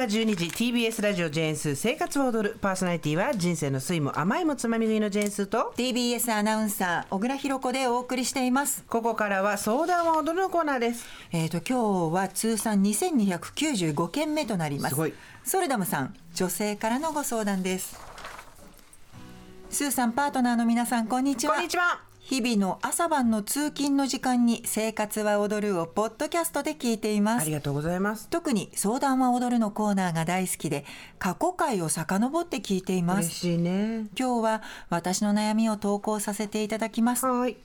は12時 TBS ラジオジェーンスー生活を踊る。パーソナリティは人生の酸いも甘いもつまみ食いのジェーンスーと TBS アナウンサー小倉弘子でお送りしています。ここからは相談は踊るのコーナーです。えーと今日は通算2295件目となります。すごい。ソルダムさん女性からのご相談です。スーさんパートナーの皆さんこんにちは。こんにちは日々の朝晩の通勤の時間に生活は踊るをポッドキャストで聞いています。ありがとうございます。特に相談は踊るのコーナーが大好きで過去回を遡って聞いています。嬉しいね。今日は私の悩みを投稿させていただきます。はい。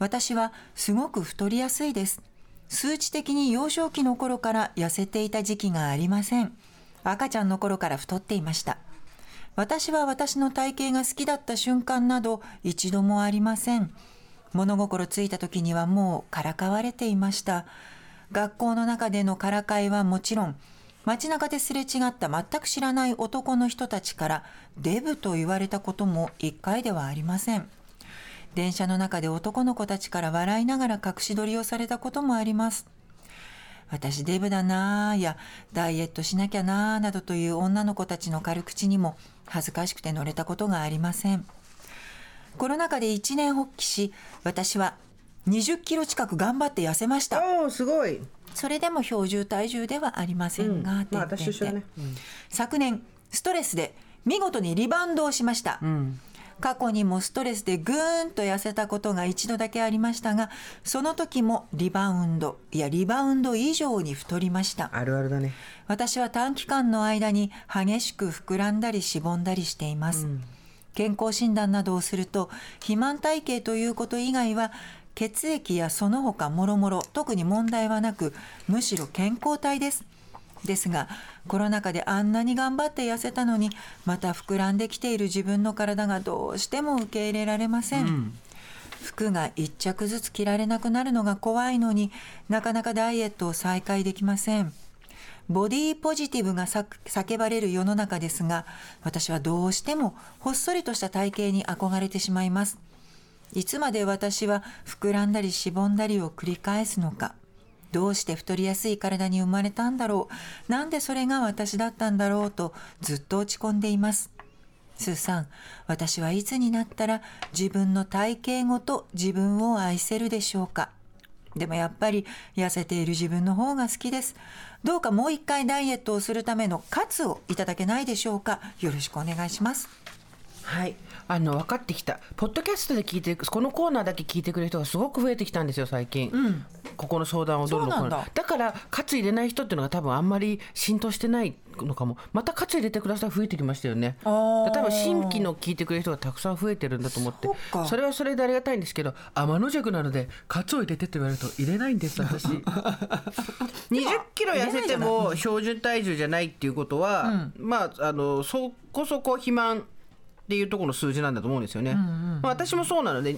私はすごく太りやすいです。数値的に幼少期の頃から痩せていた時期がありません。赤ちゃんの頃から太っていました私は私の体型が好きだった瞬間など一度もありません。物心ついた時にはもうからかわれていました。学校の中でのからかいはもちろん街中ですれ違った全く知らない男の人たちからデブと言われたことも一回ではありません。電車の中で男の子たちから笑いながら隠し撮りをされたこともあります。私デブだなぁやダイエットしなきゃなぁなどという女の子たちの軽口にも恥ずかしくて乗れたことがありません。コロナ禍で一年発起し私は20キロ近く頑張って痩せました。おおすごい。それでも標準体重ではありませんが、うんまあてんてんてん。私と一緒だね。昨年ストレスで見事にリバウンドをしました、うん過去にもストレスでぐーんと痩せたことが一度だけありましたがその時もリバウンドいやリバウンド以上に太りました。あるあるだね。私は短期間の間に激しく膨らんだりしぼんだりしています、健康診断などをすると肥満体型ということ以外は血液やその他もろもろ特に問題はなくむしろ健康体ですですがコロナ禍であんなに頑張って痩せたのにまた膨らんできている自分の体がどうしても受け入れられません、服が一着ずつ着られなくなるのが怖いのになかなかダイエットを再開できません。ボディポジティブがさ叫ばれる世の中ですが私はどうしてもほっそりとした体型に憧れてしまいます。いつまで私は膨らんだりしぼんだりを繰り返すのかどうして太りやすい体に生まれたんだろう？なんでそれが私だったんだろう？とずっと落ち込んでいます。スーさん私はいつになったら自分の体型ごと自分を愛せるでしょうか？でもやっぱり痩せている自分の方が好きです。どうかもう一回ダイエットをするための喝をいただけないでしょうか？よろしくお願いします。はい。あの分かってきた。ポッドキャストで聞いてこのコーナーだけ聞いてくれる人がすごく増えてきたんですよ最近、ここの相談を踊るのコーナーそうなんだ。だからカツ入れない人っていうのが多分あんまり浸透してないのかも。またカツ入れてください増えてきましたよね。あー。例えば新規の聞いてくれる人がたくさん増えてるんだと思って。それはそれでありがたいんですけど天の弱なのでカツを入れてって言われると入れないんです私。20キロ痩せても標準体重じゃないっていうことは、まああのそこそこ肥満っていうところの数字なんだと思うんですよね。まあ、私もそうなので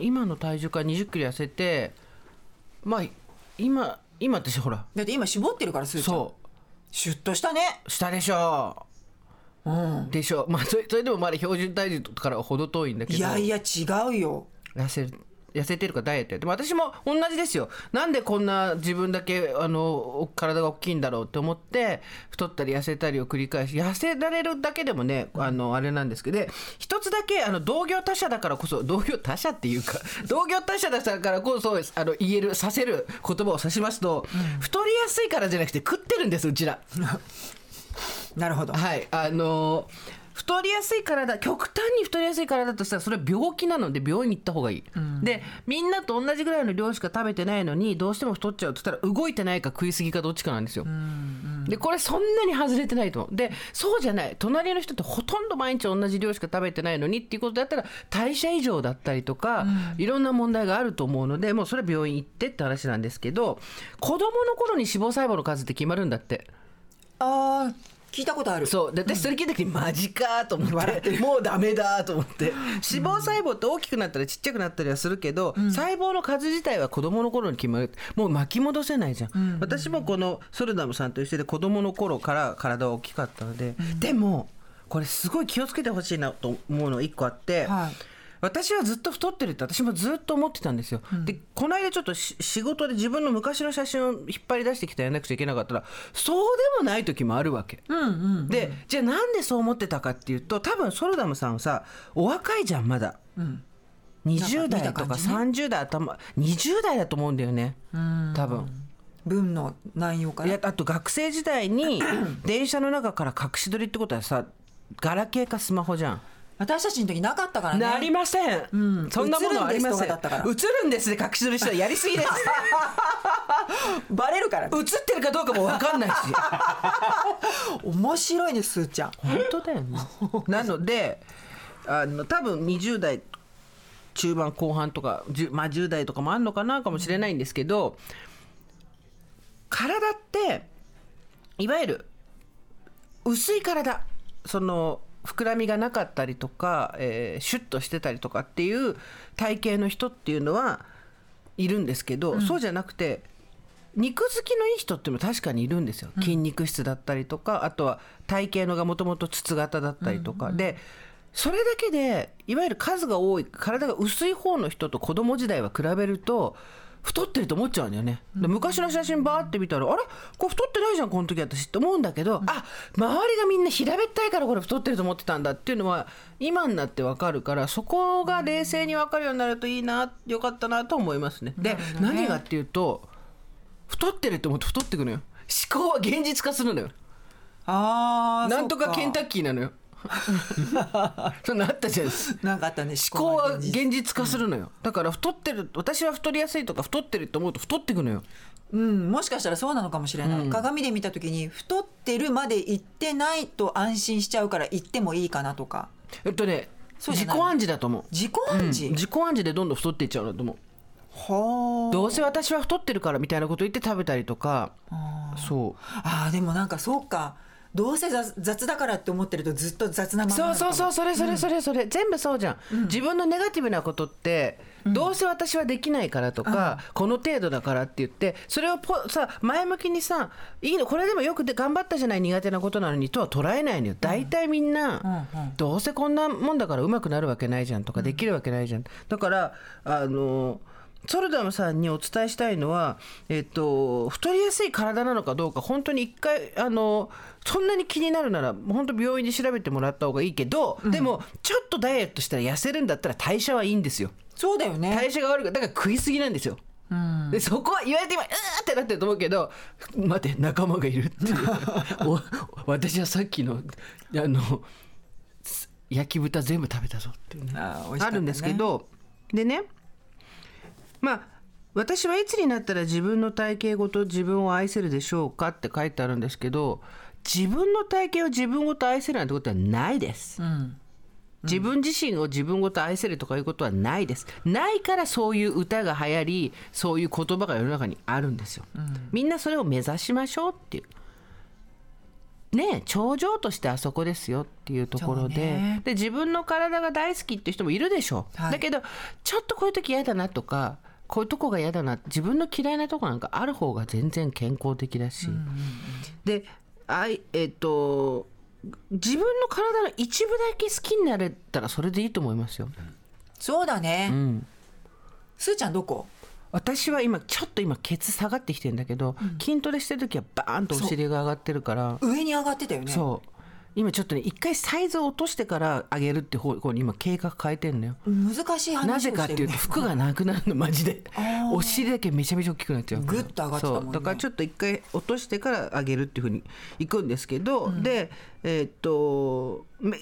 今の体重から20キロ痩せてまあ今今ってほらだって今絞ってるからスーちゃん。そシュッとしたね。うしたでしょ。うん。うでしょ。うまあそれそれでもまだ標準体重からは程遠いんだけど。いやいや違うよ。痩せる痩せてるかダイエットやって。でも私も同じですよ。なんでこんな自分だけあの体が大きいんだろうって思って太ったり痩せたりを繰り返し痩せられるだけでもねあのあれなんですけど。で一つだけあの同業他社だからこそ同業他社っていうか 同業他社だからこそあの言えるさせる言葉を指しますと、太りやすいからじゃなくて食ってるんですうちら。なるほど。はい。あの太りやすい体極端に太りやすい体としたらそれは病気なので病院に行った方がいい、でみんなと同じぐらいの量しか食べてないのにどうしても太っちゃうとしたら動いてないか食いすぎかどっちかなんですよ、でこれそんなに外れてないと。思うでそうじゃない。隣の人ってほとんど毎日同じ量しか食べてないのにっていうことだったら代謝異常だったりとか、いろんな問題があると思うのでもうそれは病院行ってって話なんですけど子供の頃に脂肪細胞の数って決まるんだって。あー聞いたことある。そう。で私それ聞いた時にマジかと思って、もうダメだと思って。脂肪細胞って大きくなったりちっちゃくなったりはするけど、細胞の数自体は子供の頃に決まる。もう巻き戻せないじゃん、私もこのソルダムさんと一緒で子供の頃から体は大きかったので、でもこれすごい気をつけてほしいなと思うの1個あって、はい私はずっと太ってるって私もずっと思ってたんですよ、でこの間ちょっとし仕事で自分の昔の写真を引っ張り出してきたやらなくちゃいけなかったらそうでもない時もあるわけ、でじゃあなんでそう思ってたかっていうと多分ソルダムさんはさお若いじゃんまだ、20代とかなんか見た感じね。30代頭20代だと思うんだよね。多分。文の内容から。いやあと学生時代に 電車の中から隠し撮りってことはさガラケーかスマホじゃん。私たちの時なかったからね。なりません、ん。そんなものありません。映るんですで隠し撮りしたらやりすぎです バレるからね。映ってるかどうかも分かんないし。面白いねすーちゃん。本当だよね。なのであの多分20代中盤後半とか、10まあ、10代とかもあんのかなかもしれないんですけど体っていわゆる薄い体。その膨らみがなかったりとか、えーシュッとしてたりとかっていう体型の人っていうのはいるんですけど、そうじゃなくて肉付きのいい人っていうのも確かにいるんですよ。筋肉質だったりとか、あとは体型のがもともと筒型だったりとか、でそれだけでいわゆる数が多い体が薄い方の人と子供時代は比べると太ってると思っちゃうんだよね、で昔の写真バーって見たらあれ？これ太ってないじゃんこの時私って思うんだけど、あ周りがみんな平べったいからこれ太ってると思ってたんだっていうのは今になってわかるからそこが冷静にわかるようになるといいなよかったなと思いますね。で何がっていうと太ってると思って太ってくのよ。思考は現実化するのよ。あーなんとかケンタッッキーなのよ そうなったじゃないですなんかあったね思考は思現実化するのよ。だから太ってる私は太りやすいとか太ってると思うと太ってくのよ。うん、もしかしたらそうなのかもしれない、鏡で見た時に太ってるまで行ってないと安心しちゃうから行ってもいいかなとか。えっとね自己暗示だと思う。自己暗示、自己暗示でどんどん太っていっちゃうんだと思う。はどうせ私は太ってるからみたいなこと言って食べたりとか。そう。ああーでもなんかそうかどうせ雑雑だからって思ってるとずっと雑なままそうそうそううそれそれそれそれ、全部そうじゃん、自分のネガティブなことって、どうせ私はできないからとか、この程度だからって言ってそれをポさ前向きにさいいのこれでもよくで頑張ったじゃない苦手なことなのにとは捉えないのよ。大体みんな、うんうん。どうせこんなもんだからうまくなるわけないじゃんとかできるわけないじゃん、だからあのソルダムさんにお伝えしたいのは、えっと、太りやすい体なのかどうか本当に一回あのそんなに気になるなら本当病院で調べてもらった方がいいけど、でもちょっとダイエットしたら痩せるんだったら代謝はいいんですよ。そうだよね。代謝が悪くだから食いすぎなんですよ。でそこは言われて今うーってなってると思うけど待って仲間がいるっていう。お私はさっきのあのす焼き豚全部食べたぞっていうね。あね。あるんですけどでねまあ私はいつになったら自分の体型ごと自分を愛せるでしょうかって書いてあるんですけど自分の体型を自分ごと愛せるなんてことはないです。うん。自分自身を自分ごと愛せるとかいうことはないです。ないからそういう歌が流行りそういう言葉が世の中にあるんですよ、みんなそれを目指しましょうっていう。ねえ頂上としてあそこですよっていうところで,、ね。で自分の体が大好きっていう人もいるでしょう、はい。だけどちょっとこういう時嫌だなとかこういうとこが嫌だな。自分の嫌いなとこなんかある方が全然健康的だし、であいえっ、と自分の体の一部だけ好きになれたらそれでいいと思いますよ。そうだね、うん、すーちゃんどこ？私は今ちょっと今ケツ下がってきてるんだけど、筋トレしてる時はバーンとお尻が上がってるから。上に上がってたよね。そう今ちょっとね一回サイズを落としてから上げるって方向に今計画変えてんのよ。難しい話をなしてる、ね、ぜかっていうと服がなくなるのマジで。お尻だけめちゃめちゃ大きくなっちゃうグッと上がってたもんね。だからちょっと一回落としてから上げるっていうふうにいくんですけど、でえーっとめ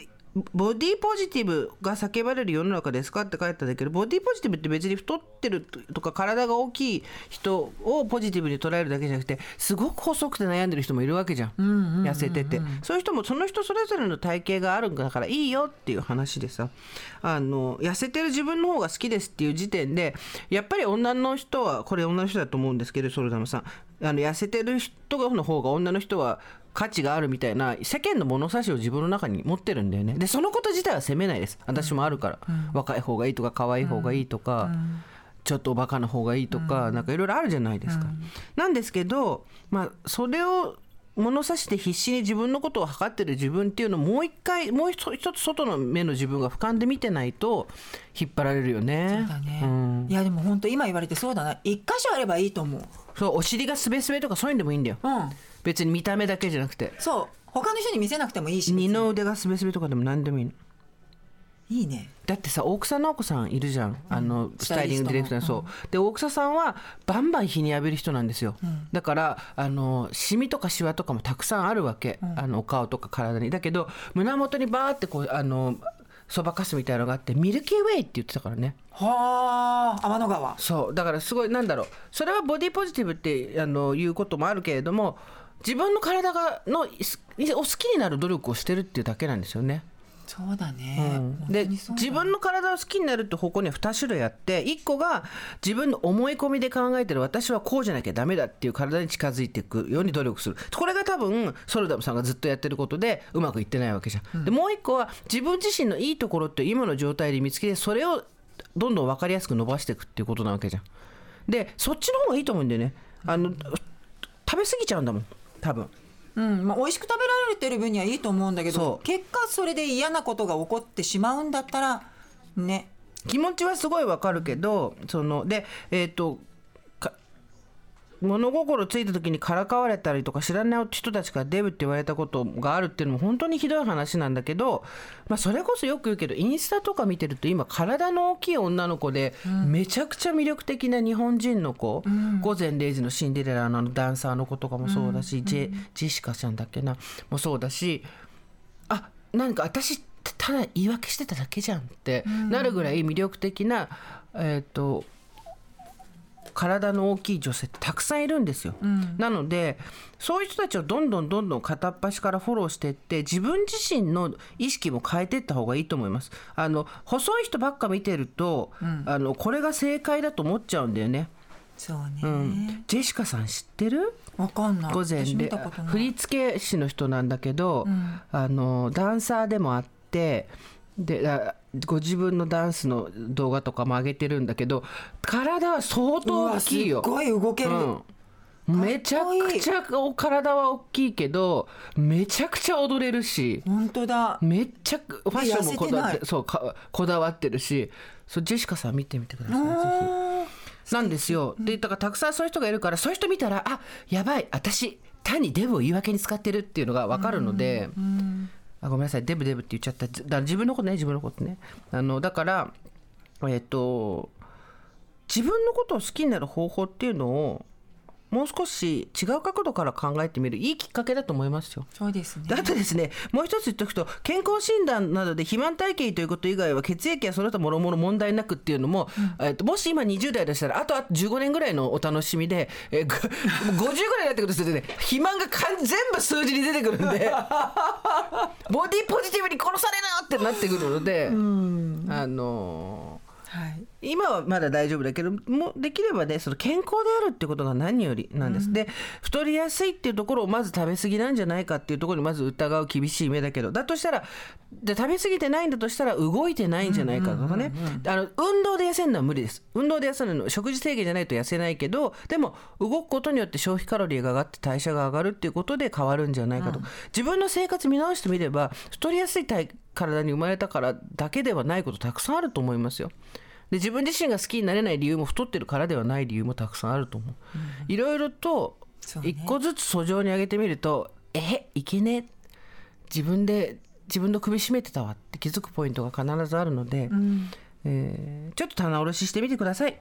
ボディポジティブが叫ばれる世の中ですか？って書いてあるんだけどボディポジティブって別に太ってるとか体が大きい人をポジティブに捉えるだけじゃなくてすごく細くて悩んでる人もいるわけじゃん,、痩せてて。そういう人もその人それぞれの体型があるんだからいいよっていう話でさ。あの痩せてる自分の方が好きですっていう時点でやっぱり女の人はこれ女の人だと思うんですけどソルダムさん。あの痩せてる人の方が女の人は価値があるみたいな世間の物差しを自分の中に持ってるんだよね。でそのこと自体は責めないです。私もあるから、若い方がいいとか可愛い方がいいとか、ちょっとおバカな方がいいとか、なんかいろいろあるじゃないですか、なんですけどまあそれを物差しで必死に自分のことを測ってる自分っていうのをもう一回もう一つ外の目の自分が俯瞰で見てないと引っ張られるよね。そうだね、ん。いやでも本当今言われてそうだな。一箇所あればいいと思う。そうお尻がすべすべとかそういうんでもいいんだよ。うん別に見た目だけじゃなくて。そう。他の人に見せなくてもいいし二の腕がすべすべとかでも何でもいいの。いいね。だってさ大草直子さんいるじゃん。あの、スタイリングディレクターそう。で大草さんはバンバン日に浴びる人なんですよ、だからあのシミとかシワとかもたくさんあるわけ、あのお顔とか体に。だけど胸元にバーってこうあのそばかすみたいなのがあってミルキーウェイって言ってたからね。はあ天の川。そう。だからすごいなんだろう。それはボディポジティブってあのいうこともあるけれども自分の体がのすお好きになる努力をしてるっていうだけなんですよね。そうだね、うだ自分の体を好きになるって方向には2種類あって1個が自分の思い込みで考えてる私はこうじゃなきゃダメだっていう体に近づいていくように努力するこれが多分ソルダムさんがずっとやってることでうまくいってないわけじゃん。でもう1個は自分自身のいいところって今の状態で見つけてそれをどんどん分かりやすく伸ばしていくっていうことなわけじゃん。でそっちの方がいいと思うんだよね。あの食べ過ぎちゃうんだもん多分。うん。まあ、美味しく食べられてる分にはいいと思うんだけど結果それで嫌なことが起こってしまうんだったらね。気持ちはすごいわかるけどそのでえっ、とか物心ついた時にからかわれたりとか知らない人たちからデブって言われたことがあるっていうのも本当にひどい話なんだけど、まあ、それこそよく言うけどインスタとか見てると今体の大きい女の子でめちゃくちゃ魅力的な日本人の子、午前0時のシンデレラのダンサーの子とかもそうだし、ジェジェシカちゃんだっけなもそうだしあなんか私ただ言い訳してただけじゃんってなるぐらい魅力的な、えー、と体の大きい女性ってたくさんいるんですよ、なのでそういう人たちをどんどんどんどん片っ端からフォローしていって自分自身の意識も変えていった方がいいと思います。あの細い人ばっか見てると、あのこれが正解だと思っちゃうんだよね、そうね、うん、ジェシカさん知ってる？わかんない。午前で。振付師の人なんだけど、あのダンサーでもあってであご自分のダンスの動画とかも上げてるんだけど体は相当大きいよ。すっごい動ける、うん、めちゃくちゃお体は大きいけどめちゃくちゃ踊れるし。本当だ。めっちゃファッションもこだわっててそうかこだわってるし。そうジェシカさん見てみてくださいぜひ。なんですよ。でだからたくさんそういう人がいるからそういう人見たらあやばい私単にデブを言い訳に使ってるっていうのが分かるので、あごめんなさい。デブデブって言っちゃった。だから自分のことね自分のことね。あのだからえっと自分のことを好きになる方法っていうのをもう少し違う角度から考えてみる。いいきっかけだと思いますよ。そうですね。であとですねもう一つ言っておくと健康診断などで肥満体型ということ以外は血液やその他もろもろ問題なくっていうのも、えっともし今20代でしたらあとあと15年ぐらいのお楽しみで、えー、ご50ぐらいになってくるとするとね肥満がかん全部数字に出てくるんでボディポジティブに殺されなってなってくるので、あのーはい。今はまだ大丈夫だけどもできればねその健康であるってことが何よりなんです、で太りやすいっていうところをまず食べ過ぎなんじゃないかっていうところにまず疑う厳しい目だけどだとしたらで食べ過ぎてないんだとしたら動いてないんじゃないかとかね。あの運動で痩せるのは無理です。運動で痩せるの食事制限じゃないと痩せないけどでも動くことによって消費カロリーが上がって代謝が上がるっていうことで変わるんじゃないかと、自分の生活見直してみれば太りやすい体体に生まれたからだけではないことたくさんあると思いますよ。で自分自身が好きになれない理由も太ってるからではない理由もたくさんあると思う。いろいろと一個ずつ訴状に上げてみると「えいけね？え自分で自分の首絞めてたわ」って気づくポイントが必ずあるので、えーちょっと棚卸ししてみてください。